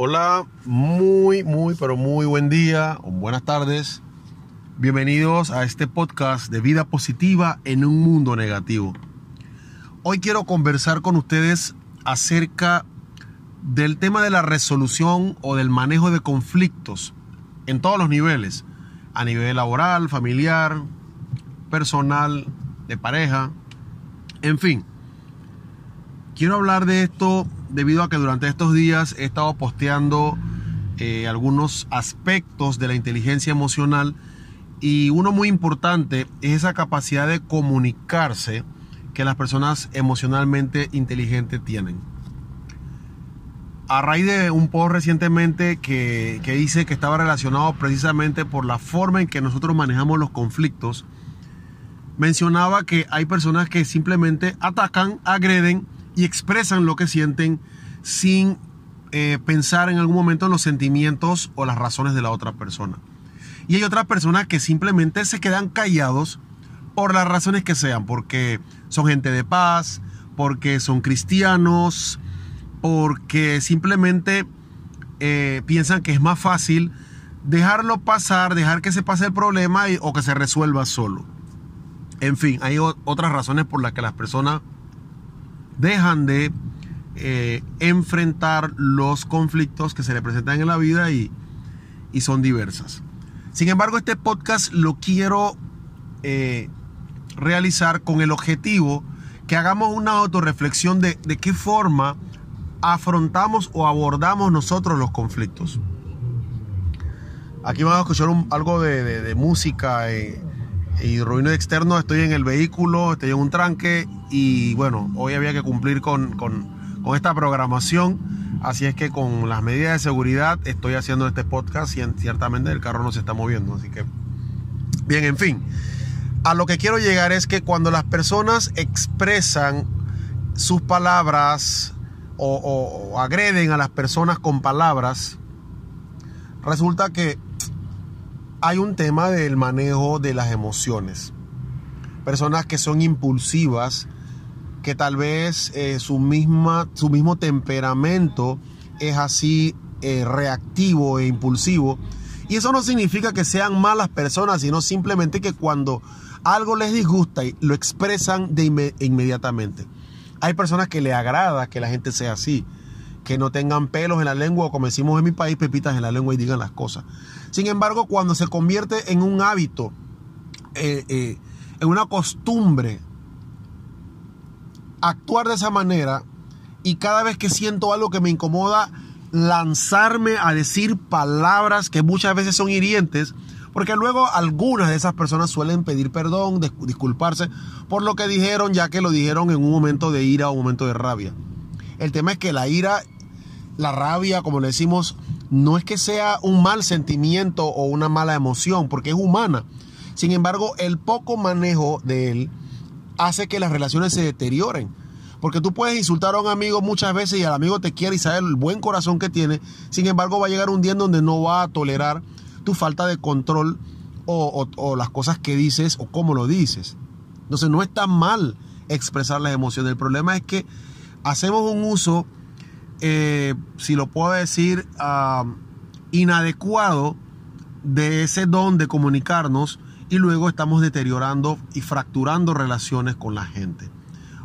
Hola, muy, muy, pero muy buen día o buenas tardes. Bienvenidos a este podcast de vida positiva en un mundo negativo. Hoy quiero conversar con ustedes acerca del tema de la resolución o del manejo de conflictos en todos los niveles, a nivel laboral, familiar, personal, de pareja, en fin. Quiero hablar de esto debido a que durante estos días he estado posteando eh, algunos aspectos de la inteligencia emocional y uno muy importante es esa capacidad de comunicarse que las personas emocionalmente inteligentes tienen. A raíz de un post recientemente que, que que estaba relacionado precisamente por la forma en que nosotros manejamos los conflictos, mencionaba que hay personas que simplemente atacan, agreden, y expresan lo que sienten sin eh, pensar en algún momento en los sentimientos o las razones de la otra persona. Y hay otras personas que simplemente se quedan callados por las razones que sean, porque son gente de paz, porque son cristianos, porque simplemente eh, piensan que es más fácil dejarlo pasar, dejar que se pase el problema o que se resuelva solo. En fin, hay otras razones por las que las personas dejan de eh, enfrentar los conflictos que se le presentan en la vida y, son diversas. Sin embargo, este podcast lo quiero eh, realizar con el objetivo que hagamos una autorreflexión de, de qué forma afrontamos o abordamos nosotros los conflictos. Aquí vamos a escuchar algo de, música. Eh, y ruido externo, estoy en el vehículo, estoy en un tranque y bueno, hoy había que cumplir con, esta programación, así es que con las medidas de seguridad estoy haciendo este podcast y ciertamente el carro no se está moviendo, así que bien, en fin, a lo que quiero llegar es que cuando las personas expresan sus palabras o agreden a las personas con palabras, resulta que hay un tema del manejo de las emociones. Personas que son impulsivas, que tal vez eh, su, misma, su mismo temperamento es así eh, reactivo e impulsivo. Y eso no significa que sean malas personas, sino simplemente que cuando algo les disgusta lo expresan de inmediatamente. Hay personas que le agrada que la gente sea así que no tengan pelos en la lengua o como decimos en mi país, pepitas en la lengua y digan las cosas. Sin embargo, cuando se convierte en un hábito, eh, eh, en una costumbre, actuar de esa manera y cada vez que siento algo que me incomoda, lanzarme a decir palabras que muchas veces son hirientes, porque luego algunas de esas personas suelen pedir perdón, disculparse por lo que dijeron, ya que lo dijeron en un momento de ira o un momento de rabia. El tema es que la ira la rabia, como le decimos, no es que sea un mal sentimiento o una mala emoción, porque es humana. Sin embargo, el poco manejo de él hace que las relaciones se deterioren. Porque tú puedes insultar a un amigo muchas veces y al amigo te quiere y sabe el buen corazón que tiene. Sin embargo, va a llegar un día en donde no va a tolerar tu falta de control o, las cosas que dices o cómo lo dices. Entonces, no está mal expresar las emociones. El problema es que hacemos un uso eh, si lo puedo decir, ah, inadecuado de ese don de comunicarnos y luego estamos deteriorando y fracturando relaciones con la gente.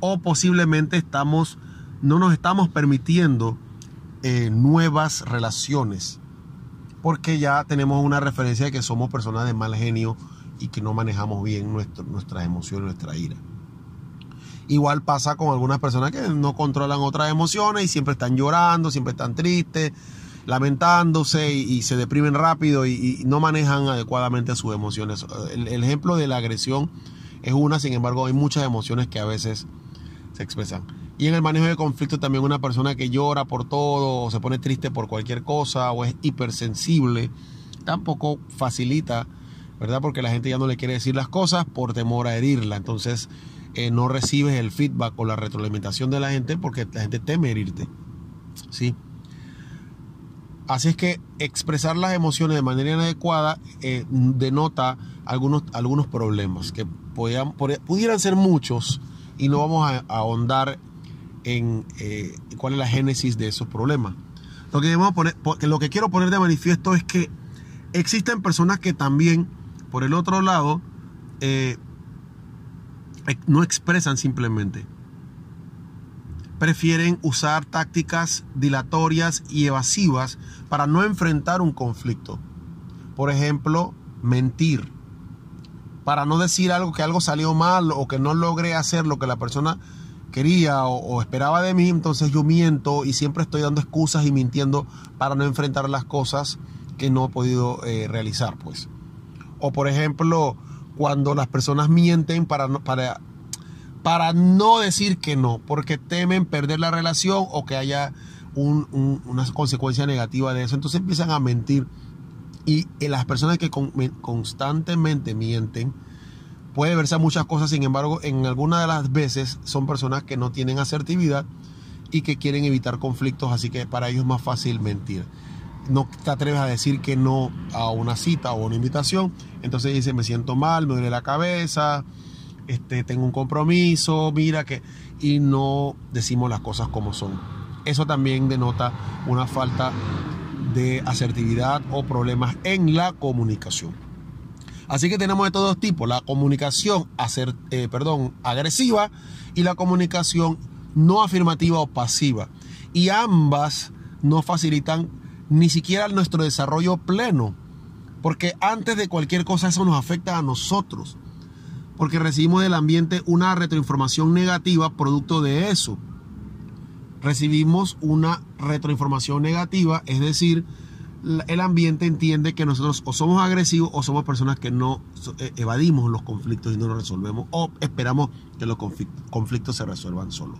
O posiblemente estamos, no nos estamos permitiendo eh, nuevas relaciones porque ya tenemos una referencia de que somos personas de mal genio y que no manejamos bien nuestras emociones, nuestra ira. Igual pasa con algunas personas que no controlan otras emociones y siempre están llorando, siempre están tristes, lamentándose y, se deprimen rápido y, no manejan adecuadamente sus emociones. El, ejemplo de la agresión es una, sin embargo, hay muchas emociones que a veces se expresan. Y en el manejo de conflicto también una persona que llora por todo o se pone triste por cualquier cosa o es hipersensible, tampoco facilita, ¿verdad? Porque la gente ya no le quiere decir las cosas por temor a herirla. Entonces, eh, no recibes el feedback o la retroalimentación de la gente porque la gente teme herirte. ¿Sí? Así es que expresar las emociones de manera inadecuada eh, denota algunos, algunos problemas que pudieran ser muchos y no vamos a, ahondar en eh, cuál es la génesis de esos problemas. Lo que, poner, lo que quiero poner de manifiesto es que existen personas que también, por el otro lado, eh, no expresan simplemente. Prefieren usar tácticas dilatorias y evasivas para no enfrentar un conflicto. Por ejemplo, mentir. Para no decir algo que algo salió mal o que no logré hacer lo que la persona quería o, esperaba de mí, entonces yo miento y siempre estoy dando excusas y mintiendo para no enfrentar las cosas que no he podido eh, realizar, pues. O por ejemplo, cuando las personas mienten para no, para, para no decir que no, porque temen perder la relación o que haya una consecuencia negativa de eso. Entonces empiezan a mentir. Y las personas que constantemente mienten, puede verse muchas cosas, sin embargo, en algunas de las veces son personas que no tienen asertividad y que quieren evitar conflictos, así que para ellos es más fácil mentir. No te atreves a decir que no a una cita o una invitación, entonces dice, me siento mal, me duele la cabeza, este, tengo un compromiso, mira que... Y no decimos las cosas como son. Eso también denota una falta de asertividad o problemas en la comunicación. Así que tenemos de todos tipos, la comunicación hacer, eh, perdón, agresiva y la comunicación no afirmativa o pasiva. Y ambas no facilitan ni siquiera nuestro desarrollo pleno, porque antes de cualquier cosa eso nos afecta a nosotros, porque recibimos del ambiente una retroinformación negativa producto de eso. Recibimos una retroinformación negativa, es decir, el ambiente entiende que nosotros o somos agresivos o somos personas que no eh, evadimos los conflictos y no los resolvemos o esperamos que los conflictos se resuelvan solo.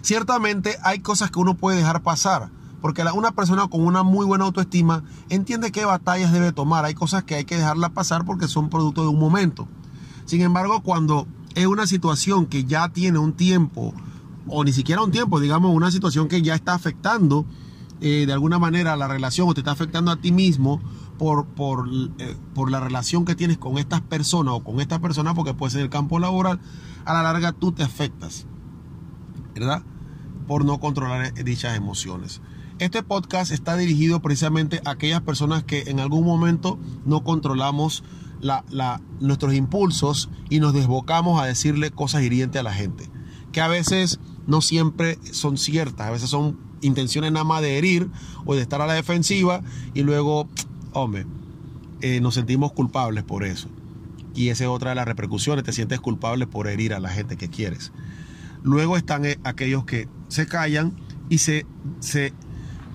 Ciertamente hay cosas que uno puede dejar pasar, porque una persona con una muy buena autoestima entiende qué batallas debe tomar. Hay cosas que hay que dejarlas pasar porque son producto de un momento. Sin embargo, cuando es una situación que ya tiene un tiempo, o ni siquiera un tiempo, digamos, una situación que ya está afectando eh, de alguna manera la relación o te está afectando a ti mismo por, por, eh, por la relación que tienes con estas personas o con esta persona, porque puede ser el campo laboral, a la larga tú te afectas, ¿verdad? Por no controlar dichas emociones. Este podcast está dirigido precisamente a aquellas personas que en algún momento no controlamos la, la, nuestros impulsos y nos desbocamos a decirle cosas hirientes a la gente, que a veces no siempre son ciertas, a veces son intenciones nada más de herir o de estar a la defensiva y luego, hombre, eh, nos sentimos culpables por eso. Y esa es otra de las repercusiones, te sientes culpable por herir a la gente que quieres. Luego están eh, aquellos que se callan y se, se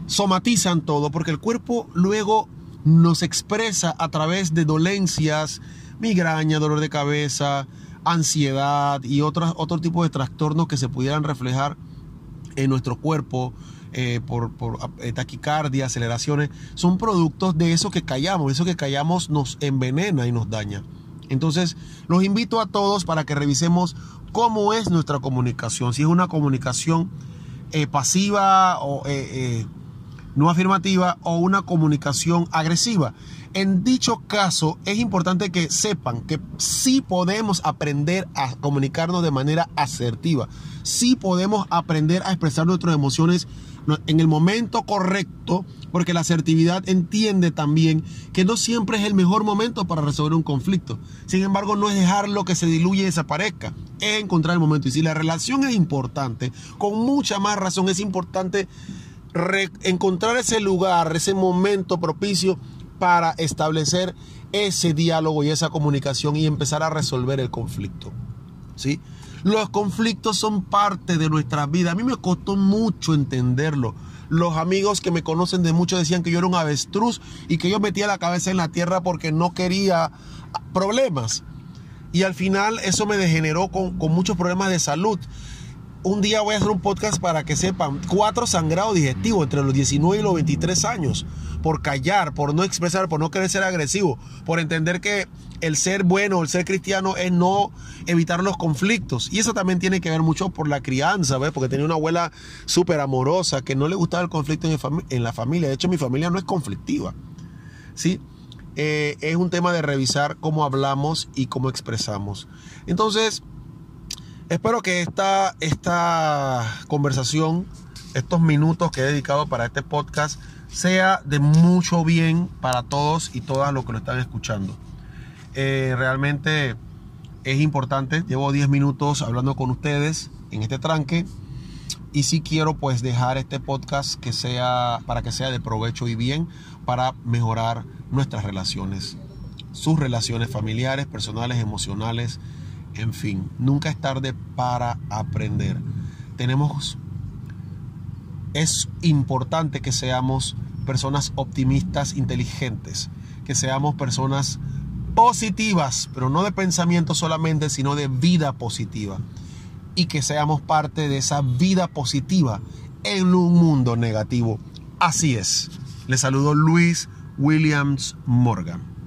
somatizan todo, porque el cuerpo luego nos expresa a través de dolencias, migraña, dolor de cabeza, ansiedad y otros, otro tipo de trastornos que se pudieran reflejar en nuestro cuerpo eh, por, eh, taquicardia, aceleraciones, son productos de eso que callamos. Eso que callamos nos envenena y nos daña. Entonces, los invito a todos para que revisemos cómo es nuestra comunicación. Si es una comunicación eh, pasiva o no afirmativa o una comunicación agresiva. En dicho caso, es importante que sepan que sí podemos aprender a comunicarnos de manera asertiva. Sí podemos aprender a expresar nuestras emociones en el momento correcto, porque la asertividad entiende también que no siempre es el mejor momento para resolver un conflicto. Sin embargo, no es dejarlo que se diluye y desaparezca, es encontrar el momento. Y si la relación es importante, con mucha más razón es importante encontrar ese lugar, ese momento propicio para establecer ese diálogo y esa comunicación y empezar a resolver el conflicto. ¿Sí? Los conflictos son parte de nuestra vida. A mí me costó mucho entenderlo. Los amigos que me conocen de mucho decían que yo era un avestruz y que yo metía la cabeza en la tierra porque no quería problemas. Y al final eso me degeneró con, con muchos problemas de salud un día voy a hacer un podcast para que sepan cuatro sangrados digestivos entre los 19 y los 23 años por callar, por no expresar, por no querer ser agresivo, por entender que el ser bueno, el ser cristiano es no evitar los conflictos. Y eso también tiene que ver mucho por la crianza, ¿ves? Porque tenía una abuela súper amorosa que no le gustaba el conflicto en, la familia. De hecho, mi familia no es conflictiva, ¿sí? Eh, es un tema de revisar cómo hablamos y cómo expresamos. Entonces, Espero que esta, esta conversación estos minutos que he dedicado para este podcast sea de mucho bien para todos y todas los que lo están escuchando. Eh, realmente es importante, llevo 10 minutos hablando con ustedes en este tranque y sí quiero pues dejar este podcast que sea para que sea de provecho y bien para mejorar nuestras relaciones, sus relaciones familiares, personales, emocionales, en fin, nunca es tarde para aprender. Tenemos es importante que seamos personas optimistas, inteligentes, que seamos personas positivas, pero no de pensamiento solamente, sino de vida positiva. Y que seamos parte de esa vida positiva en un mundo negativo. Así es. Le saludo Luis Williams Morgan.